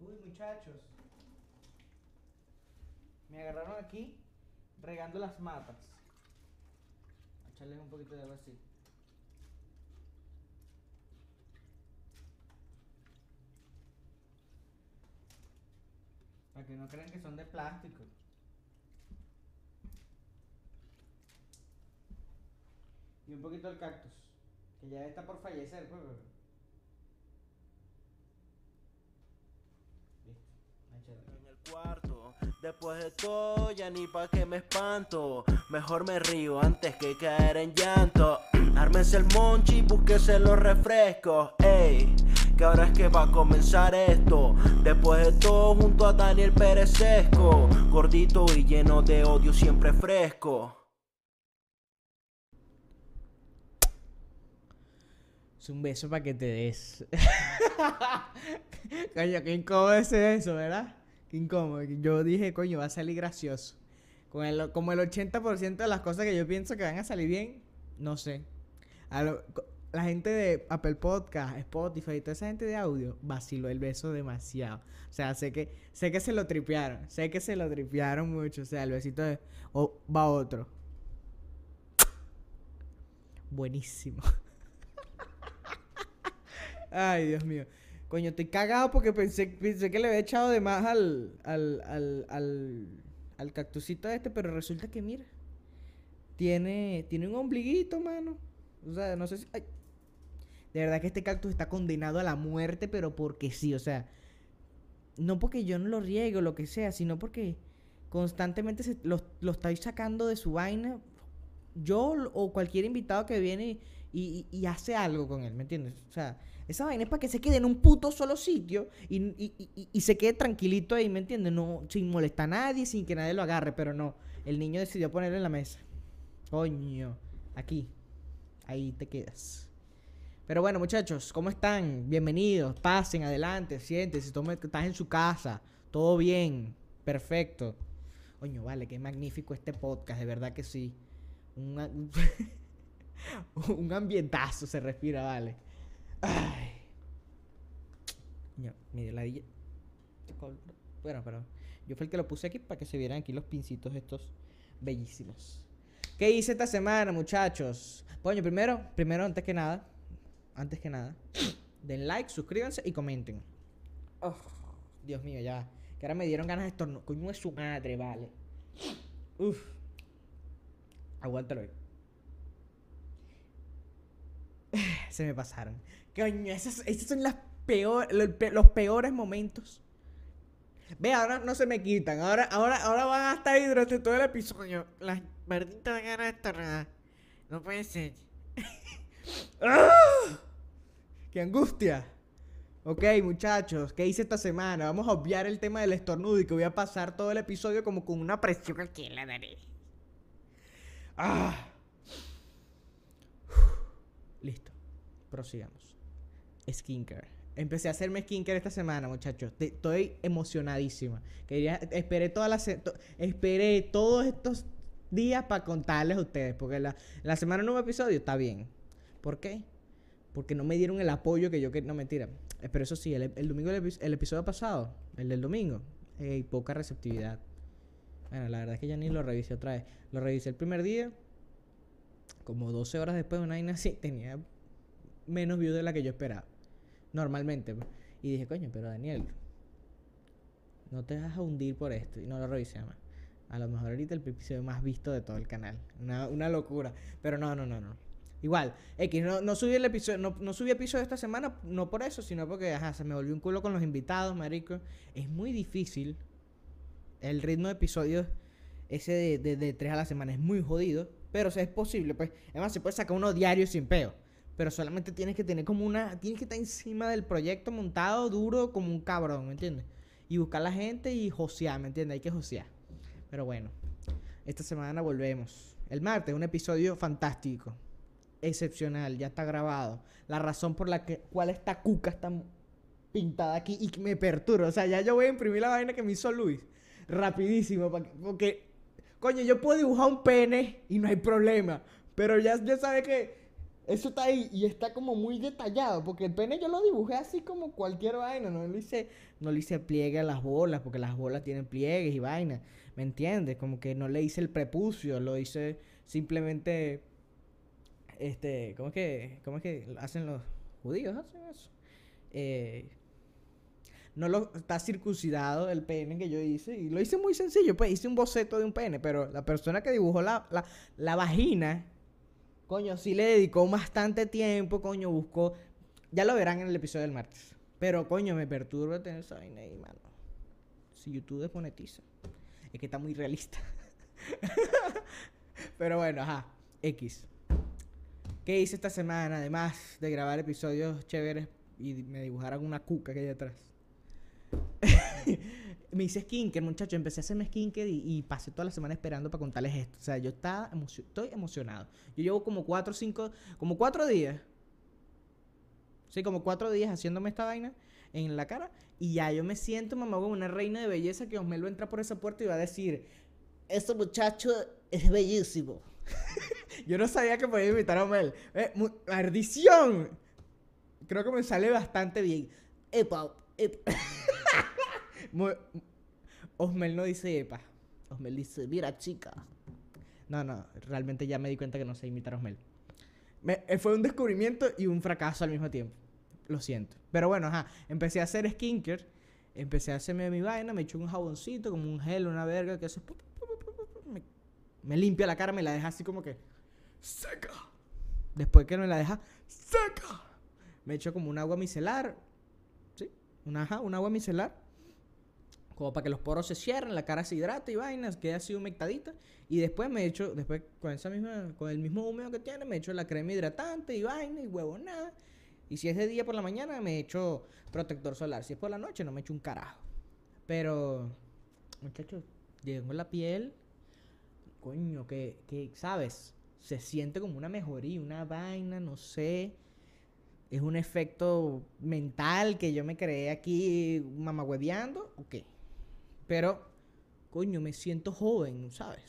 Uy, muchachos. Me agarraron aquí regando las matas. A echarles un poquito de agua así. Para que no crean que son de plástico. Y un poquito el cactus. Que ya está por fallecer, pues. pero- Listo. ahí chévere. En el cuarto, después de todo ya ni pa' que me espanto. Mejor me río antes que caer en llanto. Ármense el monchi, búsquese los refrescos Ey, que ahora es que va a comenzar esto. Después de todo junto a Daniel Pérez Sesco Gordito y lleno de odio siempre fresco. Es un beso para que te des. coño, qué incómodo ese eso, ¿verdad? Qué incómodo. Yo dije, coño, va a salir gracioso. Con el, como el 80% de las cosas que yo pienso que van a salir bien, no sé. La gente de Apple Podcast, Spotify y toda esa gente de audio vaciló el beso demasiado. O sea, sé que, sé que se lo tripearon. Sé que se lo tripearon mucho. O sea, el besito de. O va otro. Buenísimo. Ay, Dios mío. Coño, estoy cagado porque pensé, pensé que le había echado de más al, al, al, al, al cactusito este, pero resulta que, mira, tiene, tiene un ombliguito, mano. O sea, no sé si... De verdad que este cactus está condenado a la muerte, pero porque sí, o sea, no porque yo no lo riego lo que sea, sino porque constantemente se, lo, lo estáis sacando de su vaina. Yo o cualquier invitado que viene y hace algo con él, ¿me entiendes? O sea, esa vaina es para que se quede en un puto solo sitio y, y- y- se quede tranquilito ahí, ¿me entiendes? No, sin molestar a nadie, sin que nadie lo agarre, pero no. El niño decidió ponerlo en la mesa. Coño, aquí. Ahí te quedas. Pero bueno, muchachos, ¿cómo están? Bienvenidos, pasen adelante, siéntense, tomen, estás en su casa, todo bien, perfecto. Coño, vale, qué magnífico este podcast, de verdad que sí. Un, un ambientazo se respira, vale. Ay. Coño, mire, la DJ. Bueno, pero yo fui el que lo puse aquí para que se vieran aquí los pincitos estos bellísimos. ¿Qué hice esta semana, muchachos? Coño, primero, primero, antes que nada, antes que nada, den like, suscríbanse y comenten. Oh, Dios mío, ya. Que ahora me dieron ganas de estornudar. Coño, es su madre, vale. Uf. Aguántalo ahí. Se me pasaron. Coño, esas, esas son las peor, lo- pe- los peores momentos. Ve, ahora no se me quitan. Ahora, ahora, ahora van a estar ahí durante todo el episodio. Las malditas ganas de estornudar. No puede ser. ¡Ah! ¡Qué angustia! Ok, muchachos, ¿qué hice esta semana? Vamos a obviar el tema del estornudo y que voy a pasar todo el episodio como con una presión aquí en la nariz. ¡Ah! Listo. Prosigamos. Skincare. Empecé a hacerme skincare esta semana, muchachos. Te- Estoy emocionadísima. Quería, esperé toda la se- to- esperé todos estos días para contarles a ustedes. Porque la, la semana hubo episodio, está bien. ¿Por qué? Porque no me dieron el apoyo que yo quería. No, mentira. Eh, Pero eso sí, el, el domingo, el, el episodio pasado, el del domingo, eh, poca receptividad. Bueno, la verdad es que ya ni lo revisé otra vez. Lo revisé el primer día. Como 12 horas después de una vaina así, tenía menos views de la que yo esperaba. Normalmente. pues. Y dije, coño, pero Daniel, no te vas a hundir por esto. Y no lo revisé más. A lo mejor ahorita el episodio más visto de todo el canal. Una, una locura. Pero no, no, no, no. Igual, X, no, no subí el episodio, no, no subí episodio esta semana, no por eso, sino porque, ajá, se me volvió un culo con los invitados, marico. Es muy difícil. El ritmo de episodios, ese de, de, de tres a la semana, es muy jodido. Pero o es posible, pues. Además, se puede sacar uno diario sin peo. Pero solamente tienes que tener como una. Tienes que estar encima del proyecto montado duro como un cabrón, ¿me entiendes? Y buscar la gente y josear, ¿me entiendes? Hay que josear. Pero bueno, esta semana volvemos. El martes, un episodio fantástico. Excepcional, ya está grabado. La razón por la que, cual esta cuca está pintada aquí y me perturba. O sea, ya yo voy a imprimir la vaina que me hizo Luis. Rapidísimo, porque, coño, yo puedo dibujar un pene y no hay problema. Pero ya, ya sabe que Eso está ahí y está como muy detallado, porque el pene yo lo dibujé así como cualquier vaina, no le hice, no le hice pliegue a las bolas, porque las bolas tienen pliegues y vainas, ¿me entiendes? Como que no le hice el prepucio, lo hice simplemente, este, ¿cómo es que, cómo es que hacen los judíos? Hacen eso. Eh, no lo está circuncidado el pene que yo hice y lo hice muy sencillo, pues hice un boceto de un pene, pero la persona que dibujó la, la, la vagina coño, sí le dedicó bastante tiempo, coño, buscó. Ya lo verán en el episodio del martes. Pero, coño, me perturba tener esa vaina ahí, mano. Si YouTube desmonetiza. Es que está muy realista. Pero bueno, ajá. X. ¿Qué hice esta semana? Además de grabar episodios chéveres y me dibujaran una cuca que hay atrás. me hice skincare, muchacho. Empecé a hacerme skincare y, pasé toda la semana esperando para contarles esto. O sea, yo estaba estoy emocionado. Yo llevo como cuatro cinco, como cuatro días. Sí, como cuatro días haciéndome esta vaina en la cara. Y ya yo me siento, mamá, como una reina de belleza que Osmelo entra por esa puerta y va a decir: Este muchacho es bellísimo. yo no sabía que podía invitar a Osmel. Eh, ¡Maldición! Creo que me sale bastante bien. Epa, epa. Osmel no dice epa. Osmel dice, mira chica. No, no, realmente ya me di cuenta que no sé imitar a Osmel. Eh, fue un descubrimiento y un fracaso al mismo tiempo. Lo siento. Pero bueno, ajá. Empecé a hacer skincare. Empecé a hacerme mi vaina. Me eché un jaboncito, como un gel, una verga, que hace. Me, me limpia la cara, me la deja así como que. Seca. Después que me la deja seca. Me echo como un agua micelar. ¿Sí? Una, ajá, un agua micelar como para que los poros se cierren, la cara se hidrate y vainas, quede así humectadita. Y después me echo, después con esa misma, con el mismo húmedo que tiene, me echo la crema hidratante y vaina y huevo nada. Y si es de día por la mañana, me echo protector solar. Si es por la noche, no me echo un carajo. Pero, muchachos, llegó la piel, coño, que, que, ¿sabes? Se siente como una mejoría, una vaina, no sé. Es un efecto mental que yo me creé aquí mamagüeveando, ¿o qué? Pero, coño, me siento joven, ¿sabes?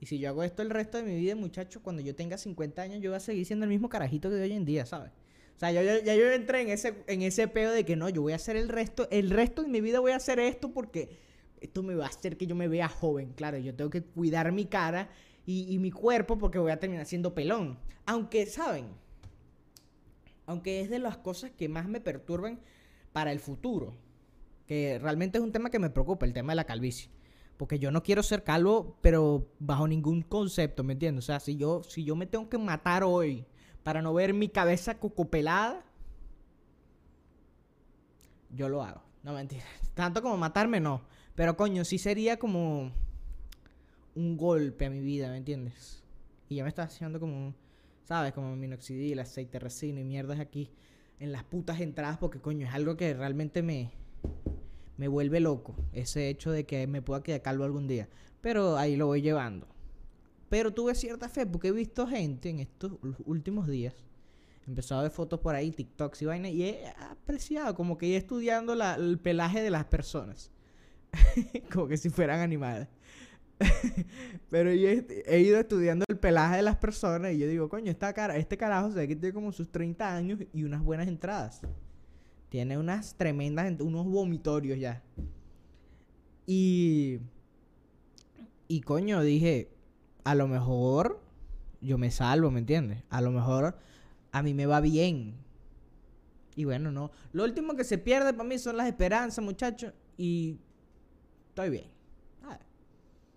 Y si yo hago esto el resto de mi vida, muchachos, cuando yo tenga 50 años, yo voy a seguir siendo el mismo carajito que de hoy en día, ¿sabes? O sea, ya, yo entré en ese, en ese pedo de que no, yo voy a hacer el resto, el resto de mi vida voy a hacer esto porque esto me va a hacer que yo me vea joven. Claro, yo tengo que cuidar mi cara y, y mi cuerpo porque voy a terminar siendo pelón. Aunque, ¿saben? Aunque es de las cosas que más me perturban para el futuro que realmente es un tema que me preocupa, el tema de la calvicie. Porque yo no quiero ser calvo, pero bajo ningún concepto, ¿me entiendes? O sea, si yo, si yo me tengo que matar hoy para no ver mi cabeza cocopelada, yo lo hago. No mentira. Tanto como matarme, no. Pero coño, sí sería como un golpe a mi vida, ¿me entiendes? Y ya me está haciendo como, ¿sabes? Como minoxidil, aceite resino y mierdas aquí en las putas entradas porque coño, es algo que realmente me, me vuelve loco ese hecho de que me pueda quedar calvo algún día. Pero ahí lo voy llevando. Pero tuve cierta fe porque he visto gente en estos últimos días. Empezado a ver fotos por ahí, TikToks y vaina. Y he apreciado, como que he estudiando el pelaje de las personas. como que si fueran animales. Pero yo he, ido estudiando el pelaje de las personas y yo digo, coño, esta cara, este carajo se ve que tiene como sus 30 años y unas buenas entradas. Tiene unas tremendas, unos vomitorios ya. Y. Y coño, dije, a lo mejor yo me salvo, ¿me entiendes? A lo mejor a mí me va bien. Y bueno, no. Lo último que se pierde para mí son las esperanzas, muchachos. Y estoy bien.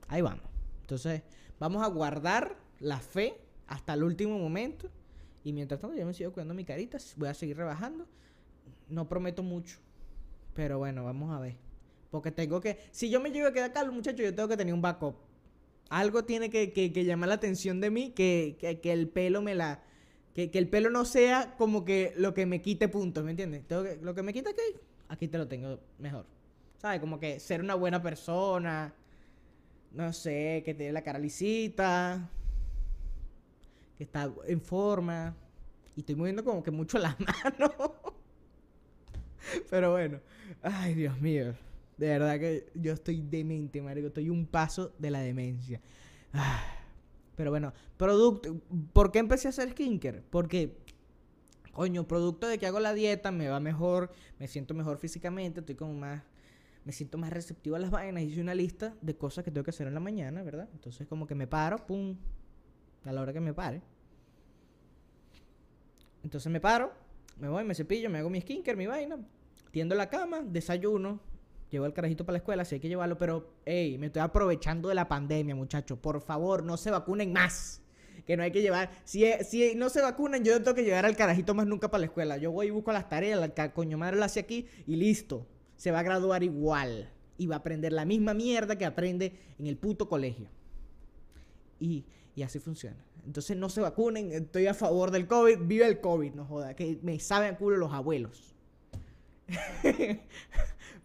Ahí vamos. Entonces, vamos a guardar la fe hasta el último momento. Y mientras tanto, yo me sigo cuidando mi carita. Voy a seguir rebajando no prometo mucho. Pero bueno, vamos a ver. Porque tengo que. Si yo me llego a quedar calvo, muchachos, yo tengo que tener un backup. Algo tiene que, que, llamar la atención de mí, que, que, el pelo me la. Que, el pelo no sea como que lo que me quite puntos, ¿me entiendes? Tengo que, lo que me quita aquí, aquí te lo tengo mejor. ¿Sabes? Como que ser una buena persona. No sé, que tiene la cara lisita. Que está en forma. Y estoy moviendo como que mucho las manos. Pero bueno. Ay, Dios mío. De verdad que yo estoy demente, marico. Estoy un paso de la demencia. Ah. Pero bueno, producto. ¿Por qué empecé a hacer skincare? Porque, coño, producto de que hago la dieta, me va mejor, me siento mejor físicamente, estoy como más. Me siento más receptivo a las vainas. Hice una lista de cosas que tengo que hacer en la mañana, ¿verdad? Entonces, como que me paro, pum, a la hora que me pare. Entonces me paro, me voy, me cepillo, me hago mi skincare, mi vaina, tiendo la cama, desayuno, llevo el carajito para la escuela, si hay que llevarlo, pero, hey, me estoy aprovechando de la pandemia, muchachos. Por favor, no se vacunen más. Que no hay que llevar. Si, si no se vacunan, yo tengo que llevar al carajito más nunca para la escuela. Yo voy y busco las tareas, la coño madre la hace aquí y listo. Se va a graduar igual. Y va a aprender la misma mierda que aprende en el puto colegio. Y, y así funciona. Entonces no se vacunen, estoy a favor del COVID, vive el COVID, no joda, que me saben culo los abuelos.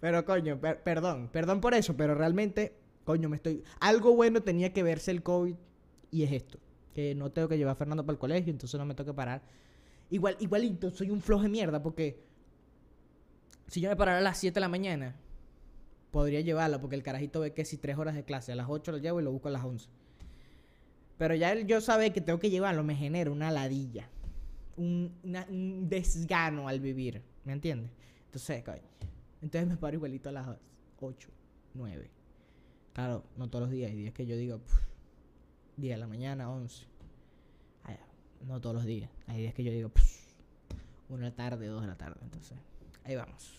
pero coño, perdón, perdón por eso, pero realmente, coño, me estoy... Algo bueno tenía que verse el COVID y es esto, que no tengo que llevar a Fernando para el colegio, entonces no me tengo que parar. Igual, igualito, soy un flojo de mierda porque si yo me parara a las 7 de la mañana, podría llevarlo porque el carajito ve que si 3 horas de clase, a las 8 lo llevo y lo busco a las 11. Pero ya yo sabe que tengo que llevarlo me genera una ladilla. Un, desgano al vivir. ¿Me entiendes? Entonces. Entonces me paro igualito a las 8, 9. Claro, no todos los días. Hay días que yo digo, 10 de la mañana, 11. no todos los días. Hay días que yo digo, 1 de la tarde, 2 de la tarde. Entonces, ahí vamos.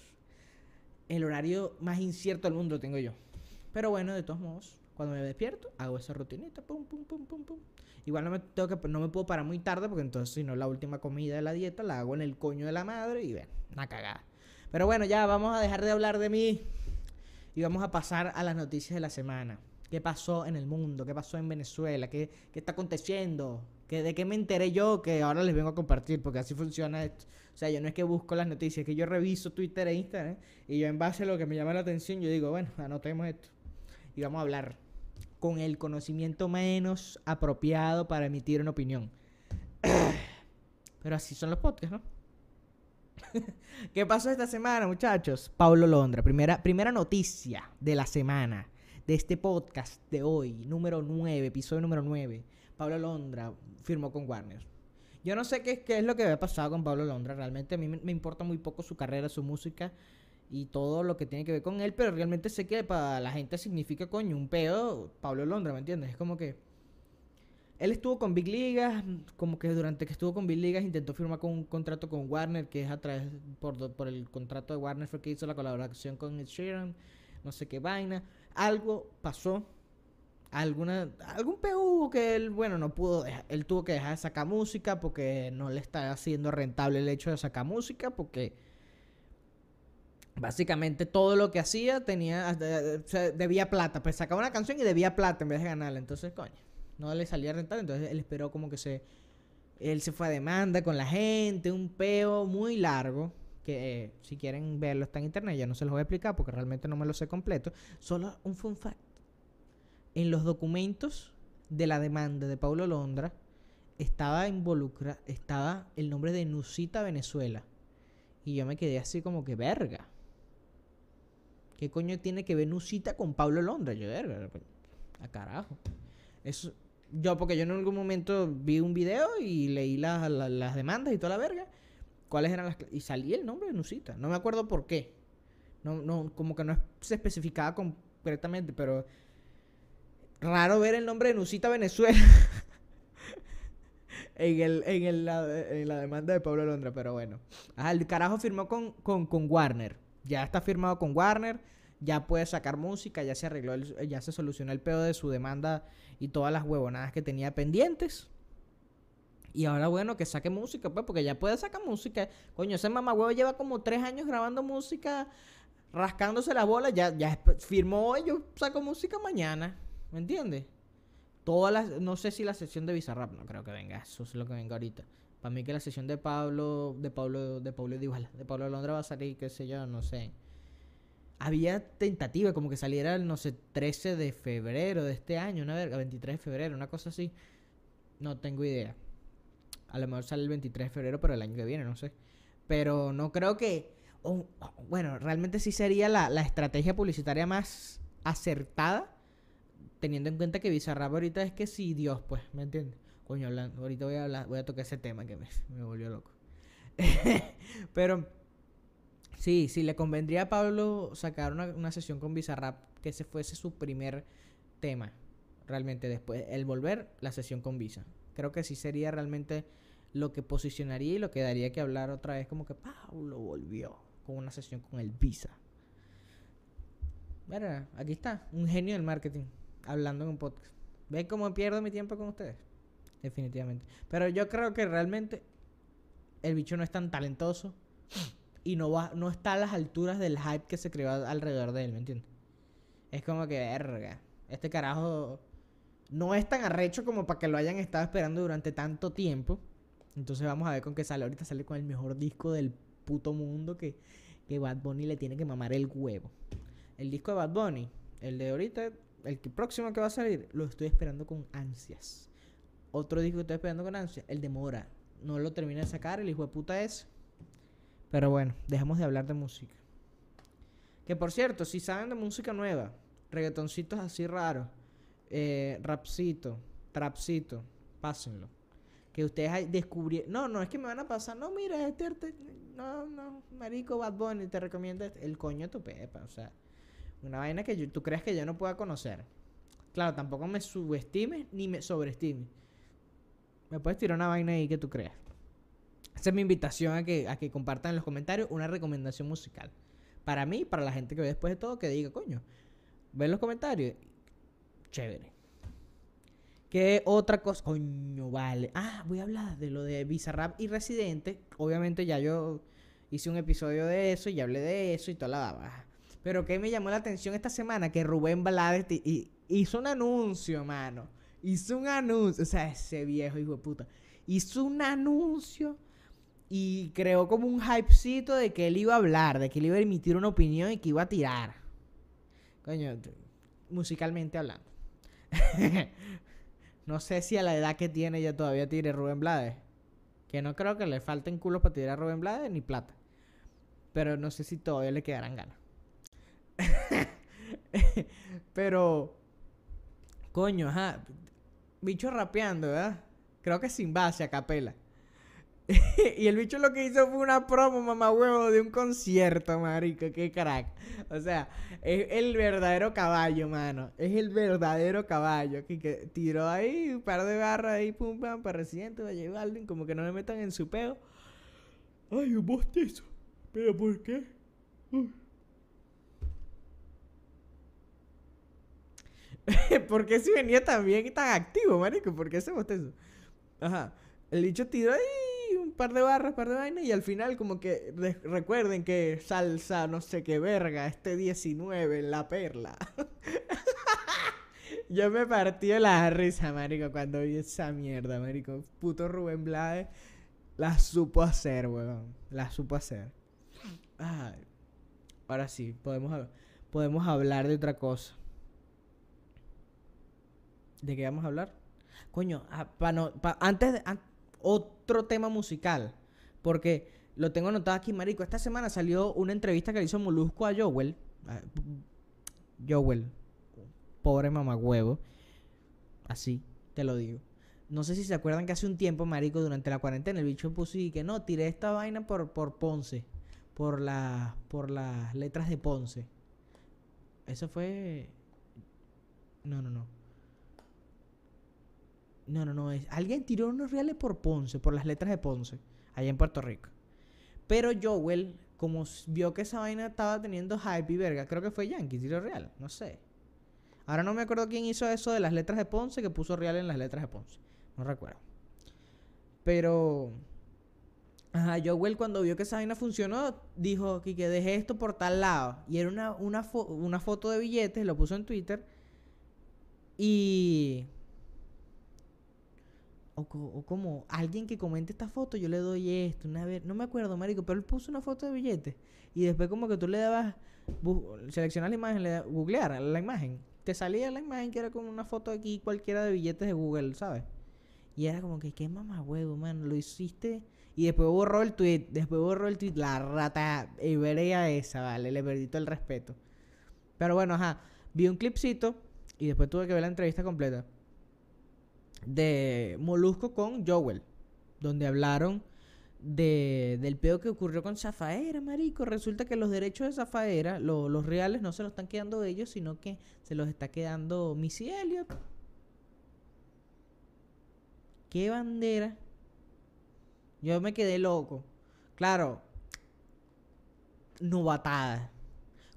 El horario más incierto del mundo tengo yo. Pero bueno, de todos modos, cuando me despierto, hago esa rutinita, pum, pum, pum, pum, pum. Igual no me, tengo que, no me puedo parar muy tarde porque entonces si no la última comida de la dieta la hago en el coño de la madre y ven, una cagada. Pero bueno, ya vamos a dejar de hablar de mí y vamos a pasar a las noticias de la semana. ¿Qué pasó en el mundo? ¿Qué pasó en Venezuela? ¿Qué, qué está aconteciendo? ¿Qué, ¿De qué me enteré yo que ahora les vengo a compartir? Porque así funciona esto. O sea, yo no es que busco las noticias, es que yo reviso Twitter e Instagram y yo en base a lo que me llama la atención, yo digo, bueno, anotemos esto. Y vamos a hablar con el conocimiento menos apropiado para emitir una opinión. Pero así son los podcasts, ¿no? ¿Qué pasó esta semana, muchachos? Pablo Londra, primera, primera noticia de la semana, de este podcast de hoy, número 9, episodio número 9. Pablo Londra firmó con Warner. Yo no sé qué, qué es lo que había pasado con Pablo Londra, realmente a mí me importa muy poco su carrera, su música y todo lo que tiene que ver con él, pero realmente sé que para la gente significa, coño, un pedo Pablo Londra, ¿me entiendes? Es como que él estuvo con Big Ligas, como que durante que estuvo con Big Ligas intentó firmar con un contrato con Warner, que es a través, por, el contrato de Warner fue que hizo la colaboración con Sheeran, no sé qué vaina. Algo pasó, alguna, algún pedo que él, bueno, no pudo, él tuvo que dejar de sacar música porque no le está haciendo rentable el hecho de sacar música, porque Básicamente todo lo que hacía tenía, debía plata, pues sacaba una canción y debía plata en vez de ganarla, entonces coño, no le salía rentable, entonces él esperó como que se, él se fue a demanda con la gente, un peo muy largo, que eh, si quieren verlo está en internet, ya no se los voy a explicar porque realmente no me lo sé completo, solo un fun fact, en los documentos de la demanda de Paulo Londra estaba involucrado, estaba el nombre de Nusita Venezuela, y yo me quedé así como que verga ¿Qué coño tiene que ver Nusita con Pablo Londra? Yo, verga, a carajo. Eso, yo, porque yo en algún momento vi un video y leí las demandas y toda la verga. ¿Cuáles eran las.? Y salí el nombre de Nusita. No me acuerdo por qué. No, no, como que no se especificaba concretamente, pero. Raro ver el nombre de Nusita Venezuela en, el, en, el, la, en la demanda de Pablo Londra, pero bueno. Ajá, el carajo firmó con, con, con Warner. Ya está firmado con Warner ya puede sacar música, ya se arregló, ya se solucionó el pedo de su demanda y todas las huevonadas que tenía pendientes. Y ahora, bueno, que saque música, pues, porque ya puede sacar música. Coño, ese huevo lleva como tres años grabando música, rascándose la bola. Ya, ya firmó hoy, yo saco música mañana. ¿Me entiendes? Todas las. No sé si la sesión de Bizarrap, no creo que venga. Eso es lo que venga ahorita. Para mí que la sesión de Pablo, de Pablo, de Pablo de Pablo Londra va a salir, qué sé yo, no sé había tentativa como que saliera el, no sé, 13 de febrero de este año, una verga, 23 de febrero, una cosa así. No tengo idea. A lo mejor sale el 23 de febrero, pero el año que viene, no sé. Pero no creo que... bueno, realmente sí sería la, la estrategia publicitaria más acertada teniendo en cuenta que Bizarrap ahorita es que sí, Dios, pues, ¿me entiendes? Coño, hablando, ahorita voy a hablar, voy a tocar ese tema que me, me volvió loco. Pero sí, sí, le convendría a Pablo sacar una, una sesión con Bizarrap que ese fuese su primer tema. Realmente, después, el volver, la sesión con Visa. Creo que sí sería realmente lo que posicionaría y lo que daría que hablar otra vez, como que Pablo volvió con una sesión con el Visa. Mira, aquí está, un genio del marketing, hablando en un podcast. ¿Ven cómo pierdo mi tiempo con ustedes? Definitivamente. Pero yo creo que realmente el bicho no es tan talentoso y no va, no está a las alturas del hype que se creó alrededor de él, ¿me entiendes? Es como que, verga, este carajo no es tan arrecho como para que lo hayan estado esperando durante tanto tiempo. Entonces vamos a ver con qué sale. Ahorita sale con el mejor disco del puto mundo que, que Bad Bunny le tiene que mamar el huevo. El disco de Bad Bunny, el de ahorita, el que próximo que va a salir, lo estoy esperando con ansias. Otro disco que estoy esperando con ansias, el de Mora. No lo termina de sacar, el hijo de puta es. Pero bueno, dejemos de hablar de música. Que por cierto, si saben de música nueva, reggaetoncitos así raros, eh, rapcito, trapcito, pásenlo. Que ustedes descubrieron. No, no es que me van a pasar. No, mira, este. No, no, marico Bad Bunny, te recomiendo este, el coño de tu pepa. O sea, una vaina que tú crees que yo no pueda conocer. Claro, tampoco me subestimes ni me sobreestimes. Me puedes tirar una vaina ahí que tú creas. Esa es mi invitación a que, a que compartan en los comentarios una recomendación musical. Para mí, para la gente que ve después de todo, que diga, coño, ve los comentarios. Chévere. ¿Qué otra cosa? Coño, vale. Ah, voy a hablar de lo de Bizarrap y Residente. Obviamente ya yo hice un episodio de eso y hablé de eso y toda la baba. Pero que me llamó la atención esta semana que Rubén Blades hizo un anuncio, mano. Hizo un anuncio. O sea, ese viejo hijo de puta. Hizo un anuncio y creó como un hypecito de que él iba a hablar, de que él iba a emitir una opinión y que iba a tirar. Coño, musicalmente hablando. no sé si a la edad que tiene ya todavía tire Rubén Blades. Que no creo que le falten culos para tirar a Rubén Blades ni plata. Pero no sé si todavía le quedarán ganas. Pero, coño, ajá. Bicho rapeando, ¿verdad? Creo que sin base, a capela. y el bicho lo que hizo fue una promo, mamá huevo, de un concierto, marico. Qué crack. O sea, es el verdadero caballo, mano. Es el verdadero caballo. Que, tiró ahí un par de barras ahí, pum, pam, para Residente, Valle Baldwin. Como que no me metan en su peo. Ay, un bostezo. ¿Pero por qué? ¿Por qué si venía tan bien y tan activo, marico? ¿Por qué ese bostezo? Ajá. El bicho tiró ahí par de barras, par de vainas, y al final como que recuerden que salsa no sé qué verga, este 19 en la perla. Yo me partí la risa, marico, cuando vi esa mierda, marico. Puto Rubén Blades la supo hacer, weón. La supo hacer. Ahora sí, podemos, podemos hablar de otra cosa. ¿De qué vamos a hablar? Coño, ah, no, antes de otro tema musical. Porque lo tengo anotado aquí, marico. Esta semana salió una entrevista que le hizo Molusco a Joel. Joel. Pobre mamagüevo. Así, te lo digo. No sé si se acuerdan que hace un tiempo, marico, durante la cuarentena, el bicho puso y que no, tiré esta vaina por, por Ponce. Por, la, por las letras de Ponce. Eso fue... No, no, no. No, no, no. Es, alguien tiró unos reales por Ponce, por las letras de Ponce, allá en Puerto Rico. Pero Joel, como vio que esa vaina estaba teniendo hype y verga, creo que fue Yankee, tiró real, no sé. Ahora no me acuerdo quién hizo eso de las letras de Ponce, que puso real en las letras de Ponce. No recuerdo. Pero. Ajá, Joel cuando vio que esa vaina funcionó, dijo que, que dejé esto por tal lado. Y era una, una, una foto de billetes, lo puso en Twitter. Y o, como alguien que comente esta foto, yo le doy esto, una vez, no me acuerdo, marico, pero él puso una foto de billete y después como que tú le dabas, seleccionar la imagen, le googlear la imagen, te salía la imagen que era como una foto aquí cualquiera de billetes de Google, ¿sabes? Y era como que, qué mamá huevo, man, lo hiciste. Y después borró el tweet, después borró el tweet, la rata hebrea esa, vale, le perdí todo el respeto. Pero bueno, ajá, vi un clipcito y después tuve que ver la entrevista completa, de Molusco con Joel, donde hablaron de, del pedo que ocurrió con Zafaera, marico. Resulta que los derechos de Zafaera, los reales, no se los están quedando ellos, sino que se los está quedando Missy Elliott. ¿Qué bandera? Yo me quedé loco. Claro, novatada.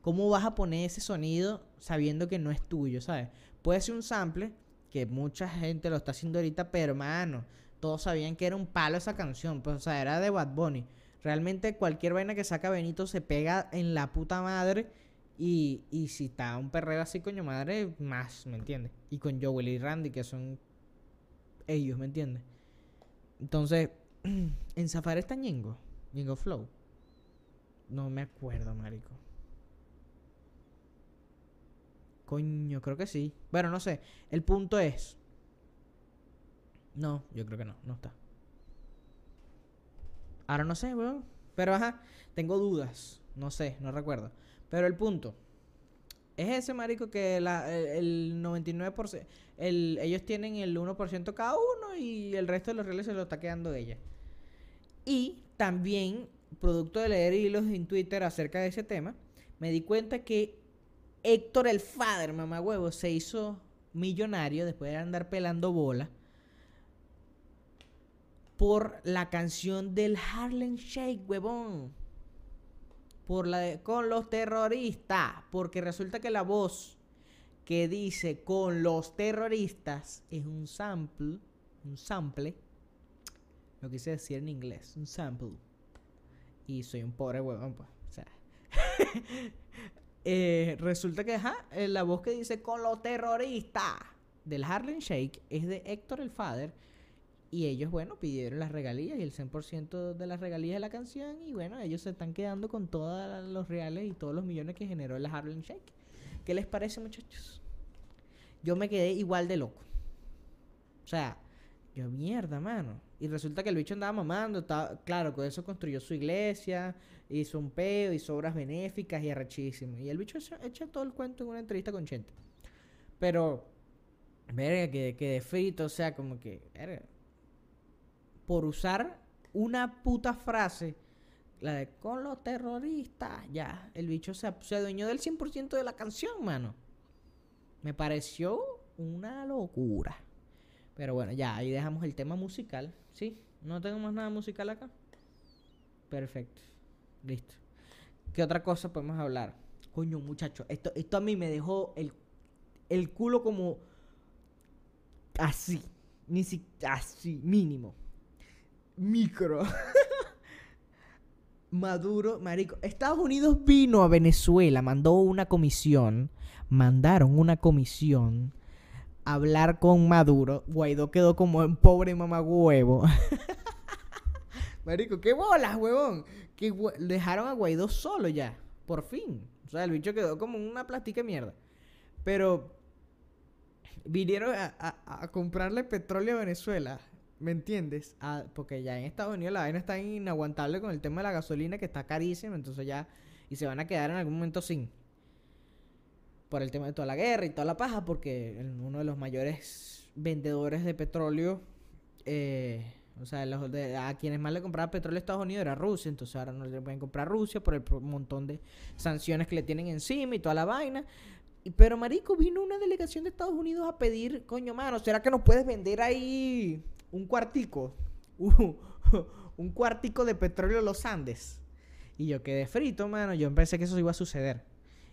¿Cómo vas a poner ese sonido sabiendo que no es tuyo, sabes? Puede ser un sample, que mucha gente lo está haciendo ahorita, pero hermano, todos sabían que era un palo esa canción, pues, o sea, era de Bad Bunny. Realmente cualquier vaina que saca Benito se pega en la puta madre. Y, y si está un perrero así, coño madre, más, ¿me entiendes? Y con Joel y Randy, que son ellos, ¿me entiendes? Entonces, en Safari está Ñengo, Ñengo Flow. No me acuerdo, marico. Coño, creo que sí. Bueno, no sé. El punto es. No, yo creo que no, no está. Ahora no sé, weón. Pero ajá, tengo dudas. No sé, no recuerdo. Pero el punto. Es ese, marico, que la, el, 99%. El, ellos tienen el 1% cada uno y el resto de los reales se lo está quedando ella. Y también, producto de leer hilos en Twitter acerca de ese tema, me di cuenta que Héctor el Father, mamá huevo, se hizo millonario después de andar pelando bola por la canción del Harlem Shake, huevón. Por la de con los terroristas. Porque resulta que la voz que dice con los terroristas es un sample. Un sample. Lo quise decir en inglés. Un sample. Y soy un pobre huevón, pues. O sea. Eh, resulta que eh, la voz que dice con los terroristas del Harlem Shake es de Héctor el Father. Y ellos, bueno, pidieron las regalías y el 100% de las regalías de la canción. Y bueno, ellos se están quedando con todos los reales y todos los millones que generó el Harlem Shake. ¿Qué les parece, muchachos? Yo me quedé igual de loco. O sea, yo, mierda, mano. Y resulta que el bicho andaba mamando. Claro, con eso construyó su iglesia, hizo un peo, hizo obras benéficas y arrechísimo. Y el bicho echa, todo el cuento en una entrevista con Chente. Pero, verga, que, que de frito, o sea, como que, por usar una puta frase, la de con los terroristas, ya, el bicho se, se adueñó del 100% de la canción, mano. Me pareció una locura. Pero bueno, ya, ahí dejamos el tema musical. ¿Sí? ¿No tengo más nada musical acá? Perfecto. Listo. ¿Qué otra cosa podemos hablar? Coño, muchacho, esto, esto a mí me dejó el, el culo como así. Ni siquiera así, mínimo. Micro. Maduro, marico. Estados Unidos vino a Venezuela, mandó una comisión. Mandaron una comisión hablar con Maduro, Guaidó quedó como un pobre mamagüevo. Marico, qué bolas, huevón. Que dejaron a Guaidó solo ya, por fin. O sea, el bicho quedó como una plástica de mierda. Pero vinieron a, comprarle petróleo a Venezuela. ¿Me entiendes? porque ya en Estados Unidos la vaina está inaguantable con el tema de la gasolina que está carísima. Entonces ya. Y se van a quedar en algún momento sin por el tema de toda la guerra y toda la paja, porque uno de los mayores vendedores de petróleo, eh, o sea, a quienes más le compraba petróleo a Estados Unidos era Rusia, entonces ahora no le pueden comprar a Rusia por el montón de sanciones que le tienen encima y toda la vaina. Pero, marico, vino una delegación de Estados Unidos a pedir, coño, mano, ¿será que nos puedes vender ahí un cuartico? un cuartico de petróleo los Andes. Y yo quedé frito, mano. Yo pensé que eso iba a suceder.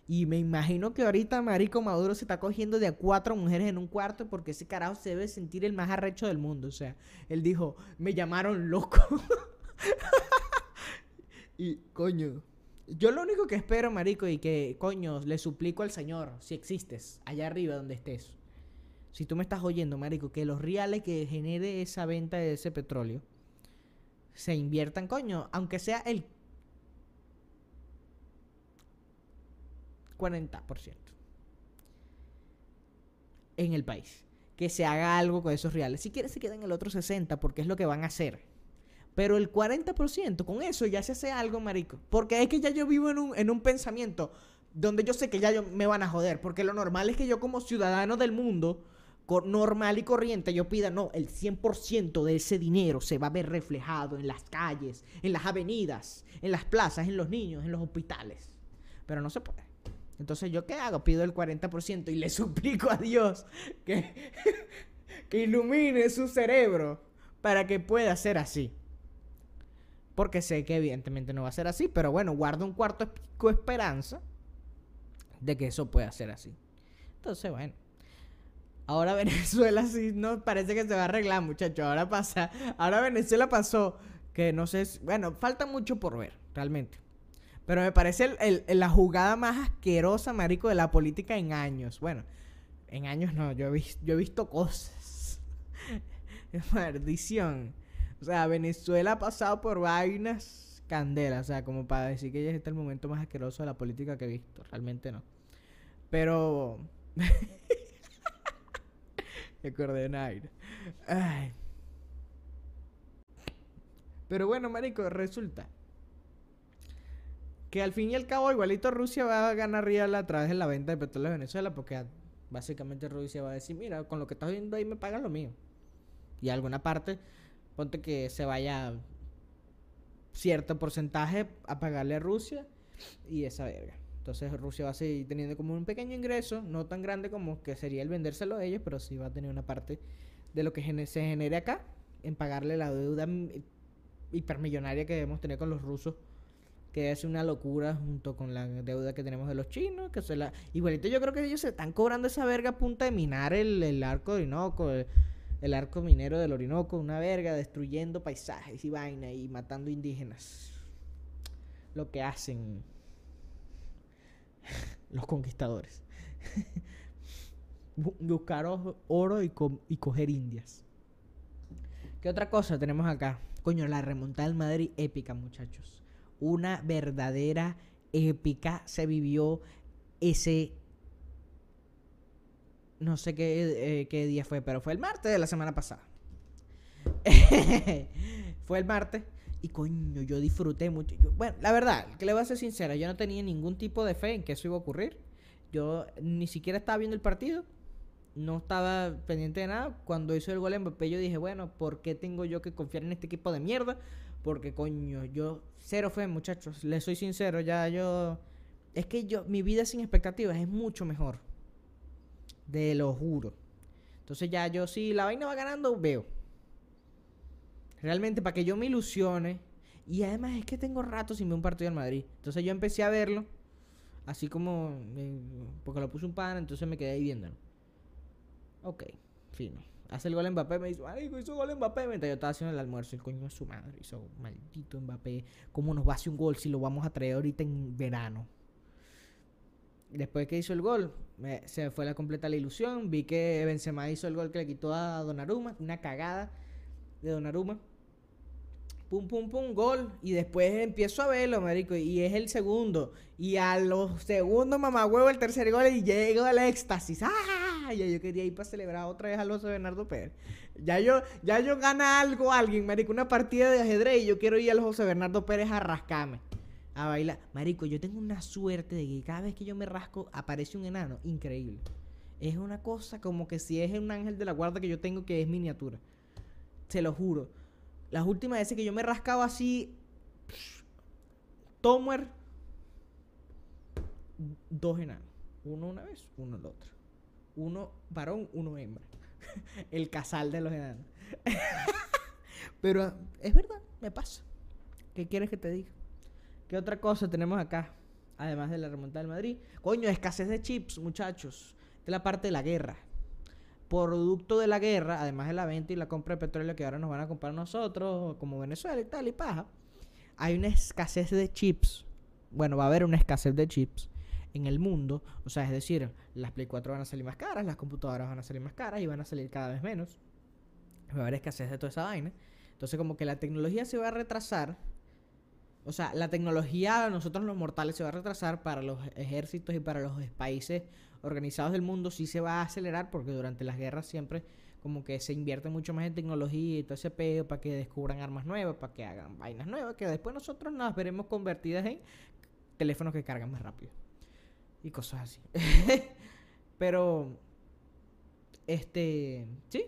Y me imagino que ahorita Marico Maduro se está cogiendo de a cuatro mujeres en un cuarto porque ese carajo se debe sentir el más arrecho del mundo. O sea, él dijo, me llamaron loco. y coño, yo lo único que espero, Marico, y que coño, le suplico al Señor, si existes, allá arriba donde estés. Si tú me estás oyendo, Marico, que los reales que genere esa venta de ese petróleo se inviertan, coño, aunque sea el 40% en el país. Que se haga algo con esos reales. Si quieres se queden el otro 60% porque es lo que van a hacer. Pero el 40%, con eso ya se hace algo, marico. Porque es que ya yo vivo en un, en un pensamiento. donde yo sé que ya yo, me van a joder, porque lo normal es que yo como ciudadano del mundo, normal y corriente, yo pida, no, el 100% de ese dinero se va a ver reflejado en las calles, en las avenidas, en las plazas, en los niños, en los hospitales. Pero no se puede. Entonces, ¿yo qué hago? Pido el 40% y le suplico a Dios que, que ilumine su cerebro para que pueda ser así. Porque sé que evidentemente no va a ser así, pero bueno, guardo un cuarto de esperanza de que eso pueda ser así. Entonces, bueno. Ahora Venezuela sí no parece que se va a arreglar, muchachos. Ahora pasa, ahora Venezuela pasó que no sé, bueno, falta mucho por ver, realmente. Pero me parece el- el- la jugada más asquerosa, marico, de la política en años. Bueno, en años no, yo he, vis- yo he visto cosas. Maldición. O sea, Venezuela ha pasado por vainas candelas. O sea, como para decir que ya este es el momento más asqueroso de la política que he visto. Realmente no. Pero. Me acordé Naira. Ay. Pero bueno, marico, resulta que al fin y al cabo, igualito Rusia va a ganar riel a través de la venta de petróleo de Venezuela, porque básicamente Rusia va a decir, mira, con lo que estás viendo ahí me pagan lo mío. Y alguna parte, ponte que se vaya cierto porcentaje a pagarle a Rusia y esa verga. Entonces Rusia va a seguir teniendo como un pequeño ingreso, no tan grande como que sería el vendérselo a ellos, pero sí va a tener una parte de lo que se genere acá en pagarle la deuda hipermillonaria que debemos tener con los rusos que es una locura junto con la deuda que tenemos de los chinos, que se la... Igualito yo creo que ellos se están cobrando esa verga a punta de minar el, el arco de Orinoco, el, arco minero del Orinoco, una verga, destruyendo paisajes y vaina y matando indígenas. Lo que hacen los conquistadores. Bu- Buscar oro y, y coger indias. ¿Qué otra cosa tenemos acá? Coño, la remontada del Madrid épica, muchachos. Una verdadera épica se vivió ese... No sé qué, eh, qué día fue, pero fue el martes de la semana pasada. fue el martes y coño, yo disfruté mucho. Bueno, la verdad, que le voy a ser sincera, yo no tenía ningún tipo de fe en que eso iba a ocurrir. Yo ni siquiera estaba viendo el partido no estaba pendiente de nada. Cuando hizo el gol Mbappé, yo dije, bueno, ¿por qué tengo yo que confiar en este equipo de mierda? Porque, coño, yo cero fe, muchachos. Les soy sincero, ya yo... Es que yo, mi vida sin expectativas es mucho mejor. De lo juro. Entonces ya yo, si la vaina va ganando, veo. Realmente para que yo me ilusione. Y además es que tengo rato sin ver un partido del Madrid. Entonces yo empecé a verlo. Así como... eh, porque lo puso un pan, entonces me quedé ahí viéndolo. Ok, fino. Hace el gol Mbappé, me dice, marico, hizo gol Mbappé. Mientras yo estaba haciendo el almuerzo, el coño de su madre. Hizo maldito Mbappé. ¿Cómo nos va a hacer un gol si lo vamos a traer ahorita en verano? Después que hizo el gol, me- se fue la completa la ilusión. Vi que Benzema hizo el gol que le quitó a Donnarumma. Una cagada de Donnarumma. Pum, pum, pum, gol. Y después empiezo a verlo, marico. Y es el segundo. Y a los segundos, mamá huevo, el tercer gol. Y llego al éxtasis. ¡Ah! Ya yo quería ir para celebrar otra vez a los de Bernardo Pérez. Ya yo, ya yo gana algo alguien, marico. Una partida de ajedrez. Y yo quiero ir a los José Bernardo Pérez a rascarme. A bailar. Marico, yo tengo una suerte de que cada vez que yo me rasco aparece un enano. Increíble. Es una cosa como que si es un ángel de la guarda que yo tengo que es miniatura. Se lo juro. Las últimas veces que yo me he rascado así. Tomer. Dos enanos. Uno una vez, uno la otra. Uno varón, uno hembra. El casal de los enanos. Pero es verdad, me pasa. ¿Qué quieres que te diga? ¿Qué otra cosa tenemos acá? Además de la remontada del Madrid. Coño, escasez de chips, muchachos. De la parte de la guerra. Producto de la guerra, además de la venta y la compra de petróleo que ahora nos van a comprar nosotros, como Venezuela y tal, y paja. Hay una escasez de chips. Bueno, va a haber una escasez de chips en el mundo. O sea, es decir, las Play 4 van a salir más caras, las computadoras van a salir más caras y van a salir cada vez menos. Va a haber escasez de toda esa vaina. Entonces, como que la tecnología se va a retrasar. O sea, la tecnología a nosotros los mortales se va a retrasar para los ejércitos y para los países organizados del mundo sí se va a acelerar porque durante las guerras siempre como que se invierte mucho más en tecnología y todo ese pedo para que descubran armas nuevas, para que hagan vainas nuevas, que después nosotros las veremos convertidas en teléfonos que cargan más rápido. Y cosas así. Pero, este, sí,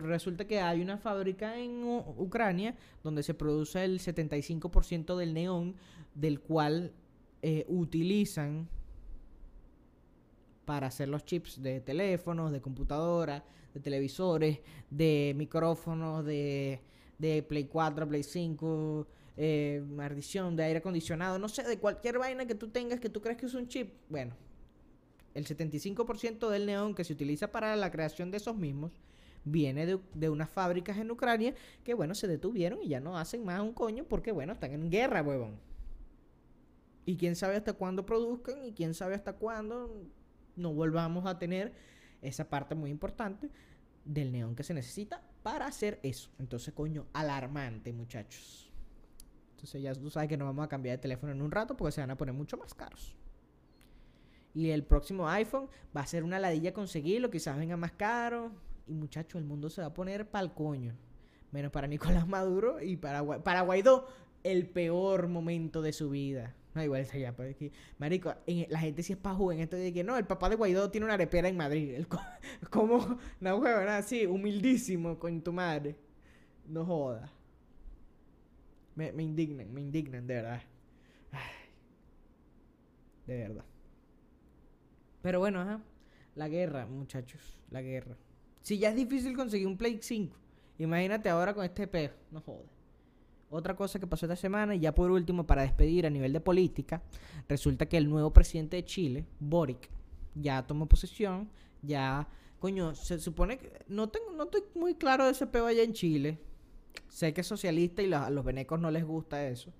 resulta que hay una fábrica en Ucrania donde se produce el 75% del neón, del cual eh, utilizan para hacer los chips de teléfonos, de computadoras, de televisores, de micrófonos, de, de Play 4, Play 5, eh, maldición, de aire acondicionado, no sé, de cualquier vaina que tú tengas que tú crees que es un chip. Bueno, el 75% del neón que se utiliza para la creación de esos mismos viene de, de unas fábricas en Ucrania que, bueno, se detuvieron y ya no hacen más un coño porque, bueno, están en guerra, huevón. Y quién sabe hasta cuándo produzcan y quién sabe hasta cuándo no volvamos a tener esa parte muy importante del neón que se necesita para hacer eso. Entonces, coño, alarmante, muchachos. Entonces ya tú sabes que no vamos a cambiar de teléfono en un rato porque se van a poner mucho más caros. Y el próximo iPhone va a ser una ladilla conseguirlo, quizás venga más caro. Y muchachos, el mundo se va a poner pa'l coño. Menos para Nicolás Maduro y para, para Guaidó, el peor momento de su vida. No, igual está ya, pues, que, marico, en- la gente sí es pajú en esto de que no, el papá de Guaidó tiene una arepera en Madrid. El como, no, huevón, así, humildísimo con tu madre. No joda. Me, indignan, me indignan, de verdad. Ay. De verdad. Pero bueno, ajá. La guerra, muchachos. La guerra. Si ya es difícil conseguir un Play 5, imagínate ahora con este peo. No joda. Otra cosa que pasó esta semana, y ya por último, para despedir a nivel de política, resulta que el nuevo presidente de Chile, Boric, ya tomó posesión. Ya, coño, se supone que. No, tengo, no estoy muy claro de ese peo allá en Chile. Sé que es socialista y a los venecos no les gusta eso.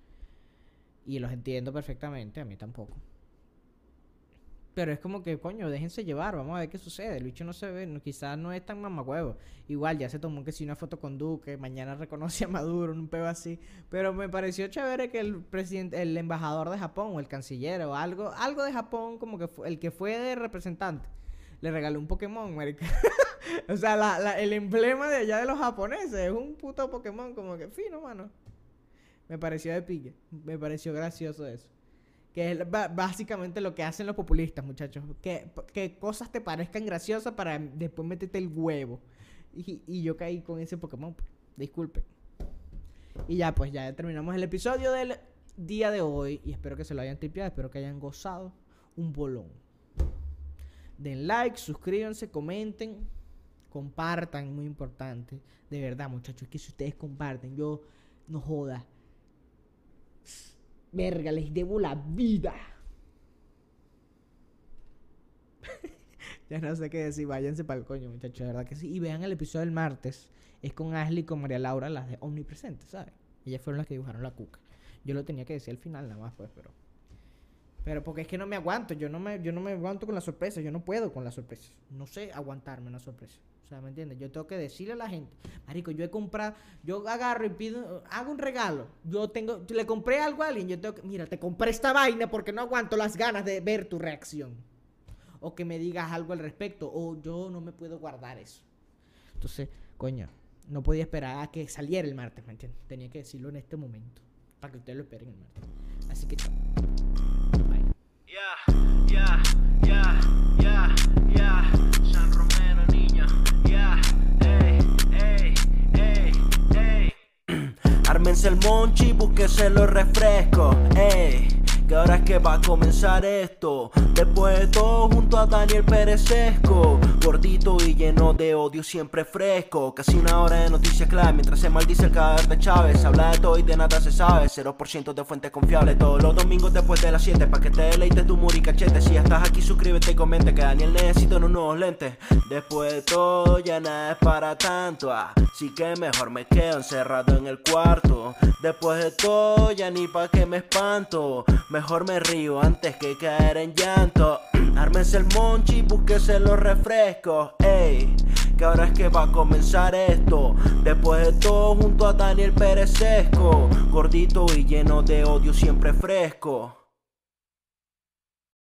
Y los entiendo perfectamente, a mí tampoco. Pero es como que, coño, déjense llevar, vamos a ver qué sucede. El bicho no se ve, no- quizás no es tan mamacuevo. Igual ya se tomó que si una foto con Duque, mañana reconoce a Maduro, un peo así. Pero me pareció chévere que el presidente, el embajador de Japón o el canciller o algo, algo de Japón, como que fue- el que fue de representante, le regaló un Pokémon, marica. o sea, la- el emblema de allá de los japoneses es un puto Pokémon, como que fino, mano. Me pareció de pique. Me pareció gracioso eso. Que es básicamente lo que hacen los populistas, muchachos. Que, que cosas te parezcan graciosas para después meterte el huevo. Y, y yo caí con ese Pokémon. pues. Disculpen. Y ya, pues ya terminamos el episodio del día de hoy. Y espero que se lo hayan tripeado. Espero que hayan gozado un bolón. Den like, suscríbanse, comenten, compartan, muy importante. De verdad, muchachos, que si ustedes comparten, yo no joda. Verga, les debo la vida. ya no sé qué decir, váyanse para el coño, muchachos, de verdad que sí. Y vean el episodio del martes. Es con Ashley y con María Laura, las de Omnipresente, ¿sabes? Ellas fueron las que dibujaron la cuca. Yo lo tenía que decir al final nada más, pues, pero. Pero porque es que no me aguanto, yo no me, yo no me aguanto con las sorpresas, yo no puedo con las sorpresas. No sé aguantarme una sorpresa. ¿Me entiendes? Yo tengo que decirle a la gente, Marico, yo he comprado, yo agarro y pido, hago un regalo. Yo tengo, le compré algo a alguien, yo tengo que, mira, te compré esta vaina porque no aguanto las ganas de ver tu reacción. O que me digas algo al respecto, o yo no me puedo guardar eso. Entonces, coño, no podía esperar a que saliera el martes, ¿me entiendes? Tenía que decirlo en este momento, para que ustedes lo esperen el martes. Así que. Bye. Ya, ya, Ármense el monchi, búsquese los refrescos, ey. Que ahora es que va a comenzar esto. Después de todo, junto a Daniel Perezesco. Gordito y lleno de odio, siempre fresco. Casi una hora de noticias clave. Mientras se maldice el cadáver de Chávez. Habla de todo y de nada se sabe. 0% de fuentes confiables. Todos los domingos después de las 7. Pa' que te deleites tu muri cachete. Si estás aquí, suscríbete y comente. Que Daniel necesita unos nuevos lentes. Después de todo, ya nada es para tanto. Así que mejor me quedo encerrado en el cuarto. Después de todo, ya ni pa' que me espanto. Mejor me río antes que caer en llanto. Ármense el monchi, búsquese los refrescos. Ey, que ahora es que va a comenzar esto. Después de todo, junto a Daniel Perezesco. Gordito y lleno de odio, siempre fresco.